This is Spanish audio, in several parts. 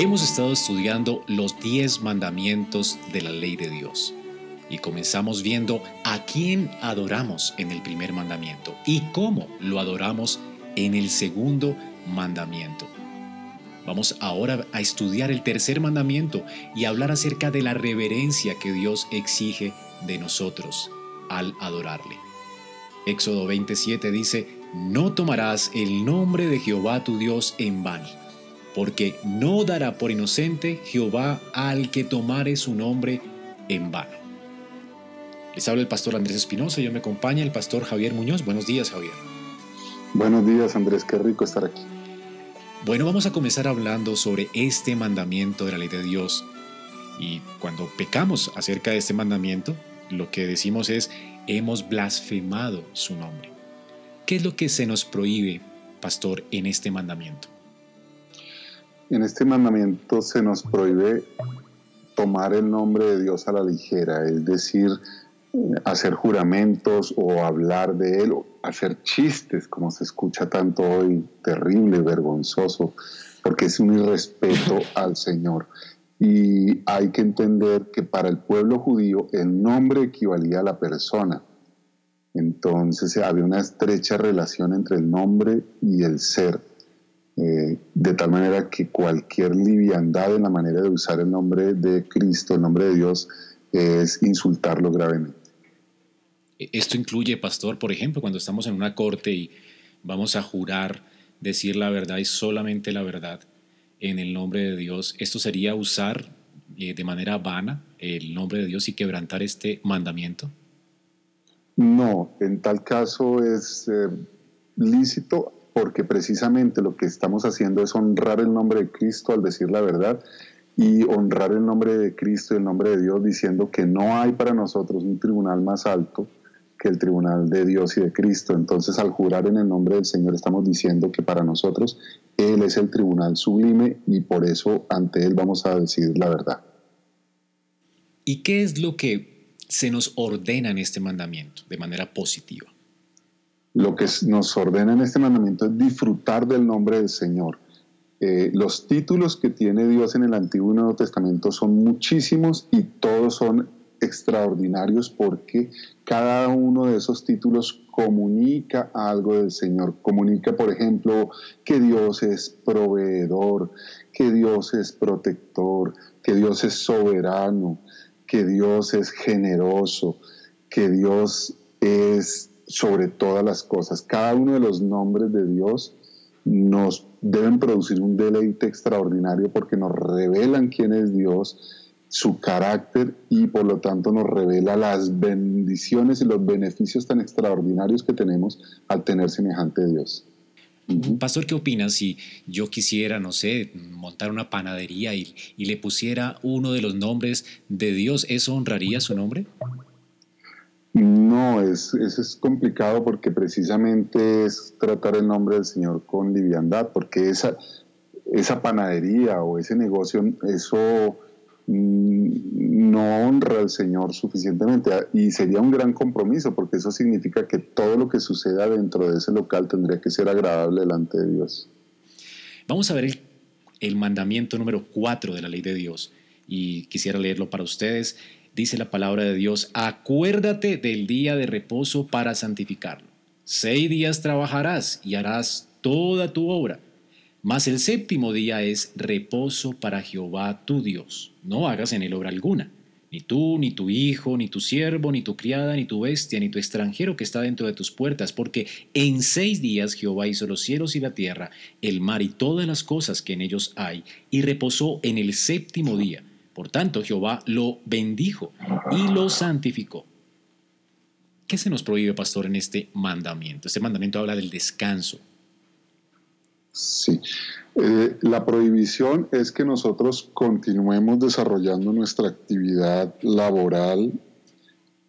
Hemos estado estudiando los 10 mandamientos de la ley de Dios y comenzamos viendo a quién adoramos en el primer mandamiento y cómo lo adoramos en el segundo mandamiento. Vamos ahora a estudiar el tercer mandamiento y hablar acerca de la reverencia que Dios exige de nosotros al adorarle. Éxodo 27 dice, no tomarás el nombre de Jehová tu Dios en vano porque no dará por inocente Jehová al que tomare su nombre en vano. Les habla el pastor Andrés Espinosa yo me acompaña el pastor Javier Muñoz. Buenos días, Javier. Buenos días, Andrés. Qué rico estar aquí. Bueno, vamos a comenzar hablando sobre este mandamiento de la ley de Dios. Y cuando pecamos acerca de este mandamiento, lo que decimos es, hemos blasfemado su nombre. ¿Qué es lo que se nos prohíbe, pastor, en este mandamiento? En este mandamiento se nos prohíbe tomar el nombre de Dios a la ligera, es decir, hacer juramentos o hablar de Él, o hacer chistes, como se escucha tanto hoy, terrible, vergonzoso, porque es un irrespeto al Señor. Y hay que entender que para el pueblo judío el nombre equivalía a la persona. Entonces había una estrecha relación entre el nombre y el ser. Eh, de tal manera que cualquier liviandad en la manera de usar el nombre de Cristo, el nombre de Dios, es insultarlo gravemente. E, esto incluye, pastor, por ejemplo, cuando estamos en una corte y vamos a jurar decir la verdad y solamente la verdad en el nombre de Dios, ¿esto sería usar eh, de manera vana el nombre de Dios y quebrantar este mandamiento? No, en tal caso es eh, lícito porque precisamente lo que estamos haciendo es honrar el nombre de Cristo al decir la verdad y honrar el nombre de Cristo y el nombre de Dios diciendo que no hay para nosotros un tribunal más alto que el tribunal de Dios y de Cristo. Entonces al jurar en el nombre del Señor estamos diciendo que para nosotros Él es el tribunal sublime y por eso ante Él vamos a decidir la verdad. ¿Y qué es lo que se nos ordena en este mandamiento de manera positiva? Lo que nos ordena en este mandamiento es disfrutar del nombre del Señor. Eh, los títulos que tiene Dios en el Antiguo y Nuevo Testamento son muchísimos y todos son extraordinarios porque cada uno de esos títulos comunica algo del Señor. Comunica, por ejemplo, que Dios es proveedor, que Dios es protector, que Dios es soberano, que Dios es generoso, que Dios es sobre todas las cosas. Cada uno de los nombres de Dios nos deben producir un deleite extraordinario porque nos revelan quién es Dios, su carácter y por lo tanto nos revela las bendiciones y los beneficios tan extraordinarios que tenemos al tener semejante Dios. Pastor, ¿qué opinas si yo quisiera, no sé, montar una panadería y, y le pusiera uno de los nombres de Dios? ¿Eso honraría su nombre? No, es, es, complicado porque precisamente es tratar el nombre del Señor con liviandad, porque esa, esa panadería o ese negocio, eso mm, no honra al Señor suficientemente y sería un gran compromiso porque eso significa que todo lo que suceda dentro de ese local tendría que ser agradable delante de Dios. Vamos a ver el, el mandamiento número 4 de la ley de Dios y quisiera leerlo para ustedes dice la palabra de Dios, acuérdate del día de reposo para santificarlo. Seis días trabajarás y harás toda tu obra, mas el séptimo día es reposo para Jehová tu Dios. No hagas en él obra alguna, ni tú, ni tu hijo, ni tu siervo, ni tu criada, ni tu bestia, ni tu extranjero que está dentro de tus puertas, porque en seis días Jehová hizo los cielos y la tierra, el mar y todas las cosas que en ellos hay, y reposó en el séptimo día. Por tanto, Jehová lo bendijo y lo santificó. ¿Qué se nos prohíbe, pastor, en este mandamiento? Este mandamiento habla del descanso. Sí. Eh, la prohibición es que nosotros continuemos desarrollando nuestra actividad laboral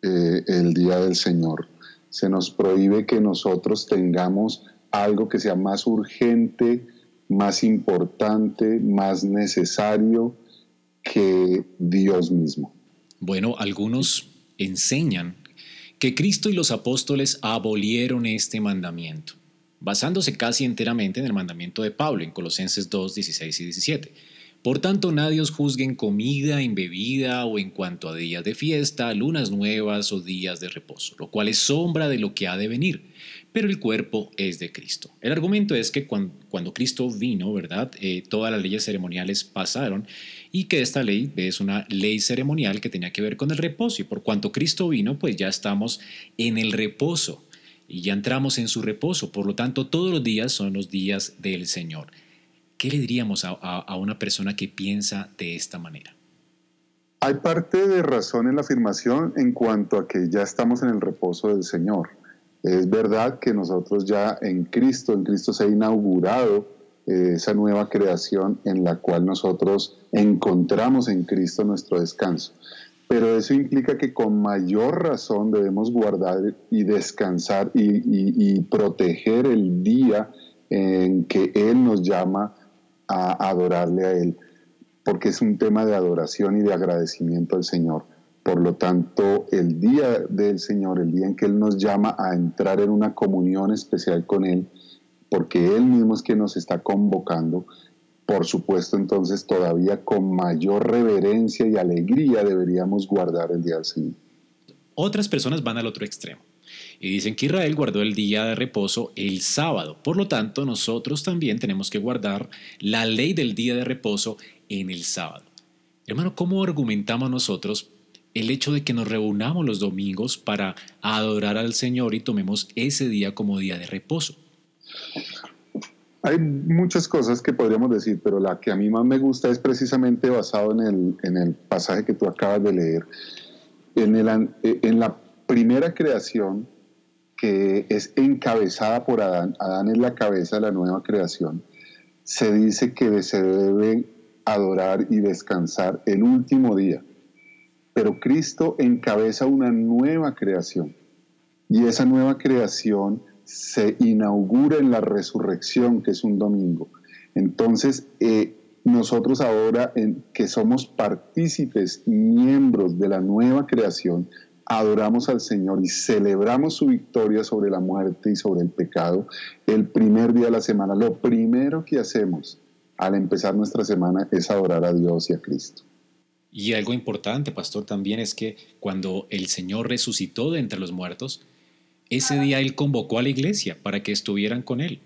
eh, el día del Señor. Se nos prohíbe que nosotros tengamos algo que sea más urgente, más importante, más necesario que Dios mismo. Bueno, algunos enseñan que Cristo y los apóstoles abolieron este mandamiento, basándose casi enteramente en el mandamiento de Pablo en Colosenses 2, 16 y 17. Por tanto, nadie os juzgue en comida, en bebida o en cuanto a días de fiesta, lunas nuevas o días de reposo, lo cual es sombra de lo que ha de venir, pero el cuerpo es de Cristo. El argumento es que cuando, Cristo vino, ¿verdad? Eh, todas las leyes ceremoniales pasaron y que esta ley es una ley ceremonial que tenía que ver con el reposo y por cuanto Cristo vino, pues ya estamos en el reposo y ya entramos en su reposo, por lo tanto todos los días son los días del Señor. ¿Qué le diríamos a, una persona que piensa de esta manera? Hay parte de razón en la afirmación en cuanto a que ya estamos en el reposo del Señor. Es verdad que nosotros ya en Cristo, en Cristo se ha inaugurado eh, esa nueva creación en la cual nosotros encontramos en Cristo nuestro descanso. Pero eso implica que con mayor razón debemos guardar y descansar y, proteger el día en que Él nos llama a adorarle a Él, porque es un tema de adoración y de agradecimiento al Señor. Por lo tanto, el día del Señor, el día en que Él nos llama a entrar en una comunión especial con Él, porque Él mismo es quien nos está convocando, por supuesto entonces todavía con mayor reverencia y alegría deberíamos guardar el día del Señor. Otras personas van al otro extremo y dicen que Israel guardó el día de reposo el sábado. Por lo tanto, nosotros también tenemos que guardar la ley del día de reposo en el sábado. Hermano, ¿cómo argumentamos nosotros el hecho de que nos reunamos los domingos para adorar al Señor y tomemos ese día como día de reposo? Hay muchas cosas que podríamos decir, pero la que a mí más me gusta es precisamente basado en el, pasaje que tú acabas de leer. En, en la primera creación, que es encabezada por Adán, Adán es la cabeza de la nueva creación, se dice que se debe adorar y descansar el último día. Pero Cristo encabeza una nueva creación. Y esa nueva creación se inaugura en la resurrección, que es un domingo. Entonces, eh, nosotros ahora en, que somos partícipes, miembros de la nueva creación, adoramos al Señor y celebramos su victoria sobre la muerte y sobre el pecado el primer día de la semana. Lo primero que hacemos al empezar nuestra semana es adorar a Dios y a Cristo. Y algo importante, pastor, también es que cuando el Señor resucitó de entre los muertos, ese día él convocó a la iglesia para que estuvieran con él.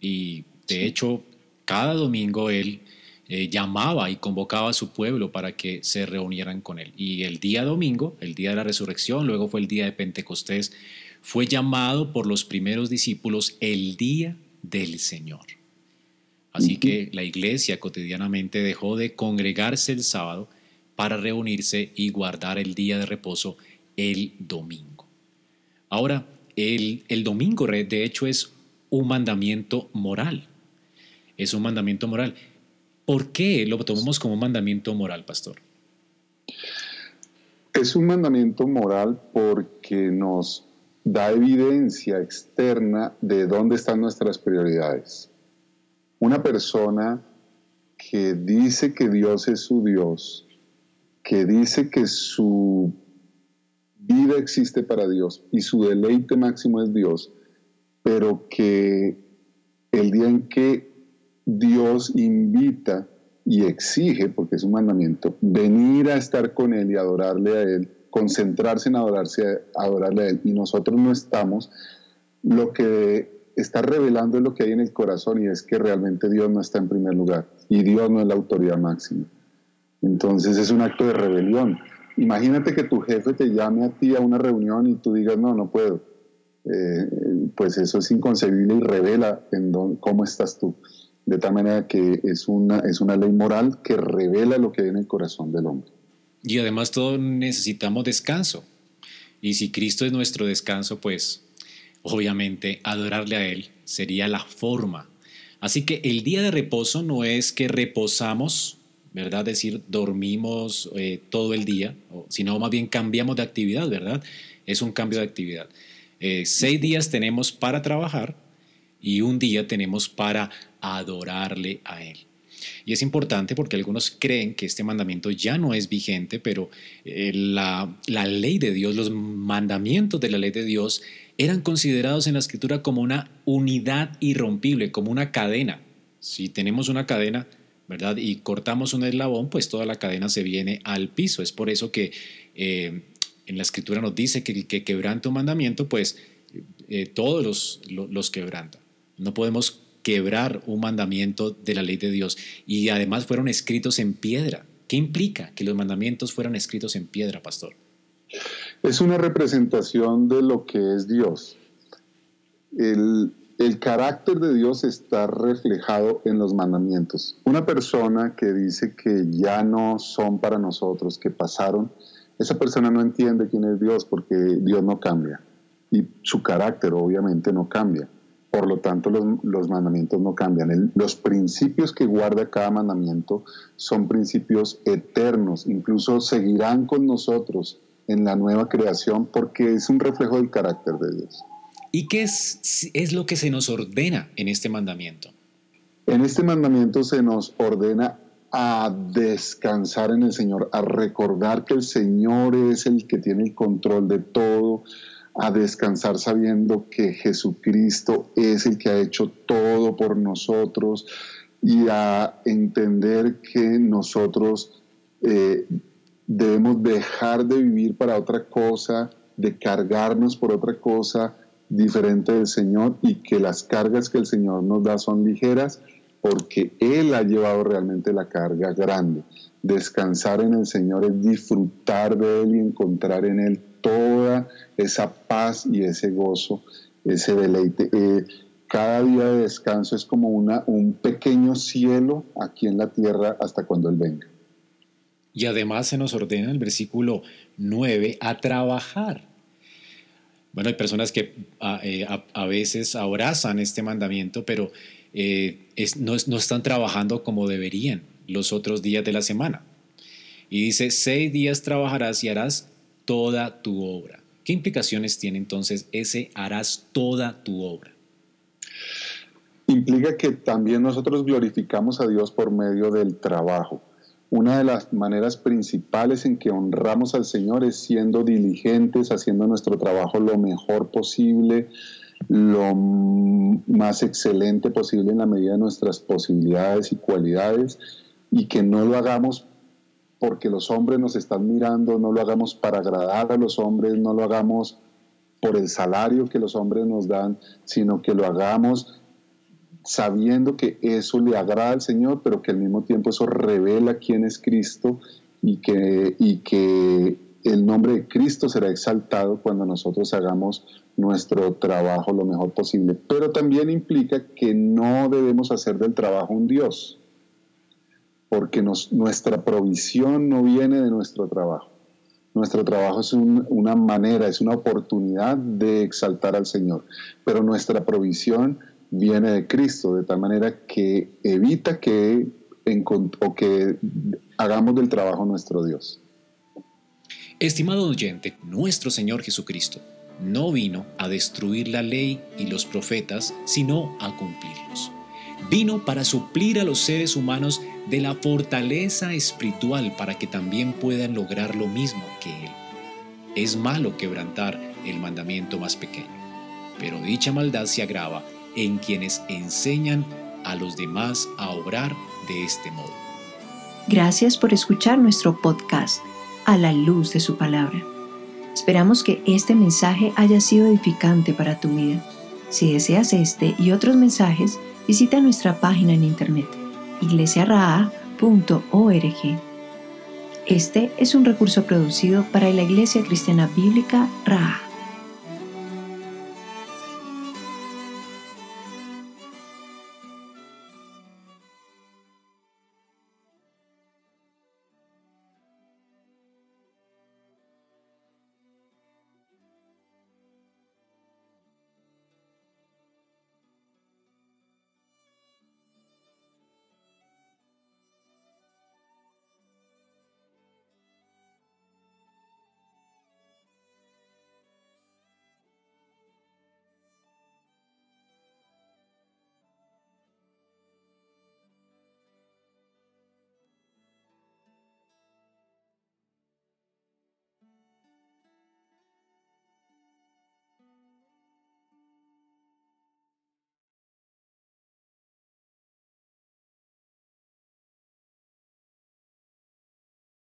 Y de hecho, cada domingo él eh, llamaba y convocaba a su pueblo para que se reunieran con él. Y el día domingo, el día de la resurrección, luego fue el día de Pentecostés, fue llamado por los primeros discípulos el día del Señor. Así que la iglesia cotidianamente dejó de congregarse el sábado para reunirse y guardar el día de reposo el domingo. Ahora, el, domingo, de hecho, es un mandamiento moral. Es un mandamiento moral. ¿Por qué lo tomamos como un mandamiento moral, pastor? Es un mandamiento moral porque nos da evidencia externa de dónde están nuestras prioridades. Una persona que dice que Dios es su Dios, que dice que su vida existe para Dios y su deleite máximo es Dios, pero que el día en que Dios invita y exige, porque es un mandamiento, venir a estar con Él y adorarle a Él, concentrarse en adorarse, adorarle a Él, y nosotros no estamos, lo que está revelando es lo que hay en el corazón y es que realmente Dios no está en primer lugar y Dios no es la autoridad máxima. Entonces es un acto de rebelión imagínate que tu jefe te llame a ti a una reunión y tú digas, no, no puedo. Eh, pues eso es inconcebible y revela en cómo estás tú. De tal manera que es una, es una ley moral que revela lo que hay en el corazón del hombre. Y además todos necesitamos descanso. Y si Cristo es nuestro descanso, pues obviamente adorarle a Él sería la forma. Así que el día de reposo no es que reposamos, ¿verdad? Es decir, dormimos eh, todo el día, sino más bien cambiamos de actividad, ¿verdad? Es un cambio de actividad. Eh, seis días tenemos para trabajar y un día tenemos para adorarle a Él. Y es importante porque algunos creen que este mandamiento ya no es vigente, pero eh, la, la ley de Dios, los mandamientos de la ley de Dios eran considerados en la escritura como una unidad irrompible, como una cadena. Si tenemos una cadena, ¿verdad? Y cortamos un eslabón, pues toda la cadena se viene al piso. Es por eso que eh, en la escritura nos dice que el que quebranta un mandamiento, pues eh, todos los, los, los quebranta. No podemos quebrar un mandamiento de la ley de Dios. Y además fueron escritos en piedra. ¿Qué implica que los mandamientos fueran escritos en piedra, pastor? Es una representación de lo que es Dios. El, el carácter de Dios está reflejado en los mandamientos. Una persona que dice que ya no son para nosotros, que pasaron, esa persona no entiende quién es Dios porque Dios no cambia y su carácter obviamente no cambia. Por lo tanto, los, mandamientos no cambian. los principios que guarda cada mandamiento son principios eternos, incluso seguirán con nosotros en la nueva creación porque es un reflejo del carácter de Dios. ¿Y qué es, es lo que se nos ordena en este mandamiento? En este mandamiento se nos ordena a descansar en el Señor, a recordar que el Señor es el que tiene el control de todo, a descansar sabiendo que Jesucristo es el que ha hecho todo por nosotros y a entender que nosotros eh, debemos dejar de vivir para otra cosa, de cargarnos por otra cosa diferente del Señor y que las cargas que el Señor nos da son ligeras porque Él ha llevado realmente la carga grande. Descansar en el Señor es disfrutar de Él y encontrar en Él toda esa paz y ese gozo, ese deleite. Eh, cada día de descanso es como una, un pequeño cielo aquí en la tierra hasta cuando Él venga. Y además se nos ordena el versículo 9 a trabajar. Bueno, hay personas que a, eh, veces abrazan este mandamiento, pero eh, no, no están trabajando como deberían los otros días de la semana. Y dice, seis días trabajarás y harás toda tu obra. ¿Qué implicaciones tiene entonces ese harás toda tu obra? Implica que también nosotros glorificamos a Dios por medio del trabajo. Una de las maneras principales en que honramos al Señor es siendo diligentes, haciendo nuestro trabajo lo mejor posible, lo más excelente posible en la medida de nuestras posibilidades y cualidades, y que no lo hagamos porque los hombres nos están mirando, no lo hagamos para agradar a los hombres, no lo hagamos por el salario que los hombres nos dan, sino que lo hagamos sabiendo que eso le agrada al Señor, pero que al mismo tiempo eso revela quién es Cristo y que, y que el nombre de Cristo será exaltado cuando nosotros hagamos nuestro trabajo lo mejor posible. Pero también implica que no debemos hacer del trabajo un Dios porque nuestra provisión no viene de nuestro trabajo. Nuestro trabajo es una manera, es una oportunidad de exaltar al Señor, pero nuestra provisión viene de Cristo, de tal manera que evita que, hagamos del trabajo nuestro Dios. Estimado oyente, nuestro Señor Jesucristo no vino a destruir la ley y los profetas, sino a cumplirlos. Vino para suplir a los seres humanos de la fortaleza espiritual para que también puedan lograr lo mismo que Él. Es malo quebrantar el mandamiento más pequeño, pero dicha maldad se agrava en quienes enseñan a los demás a obrar de este modo. Gracias por escuchar nuestro podcast a la luz de su palabra. Esperamos que este mensaje haya sido edificante para tu vida. Si deseas este y otros mensajes, visita nuestra página en internet iglesiaraa.org. Este es un recurso producido para la Iglesia Cristiana Bíblica RAA.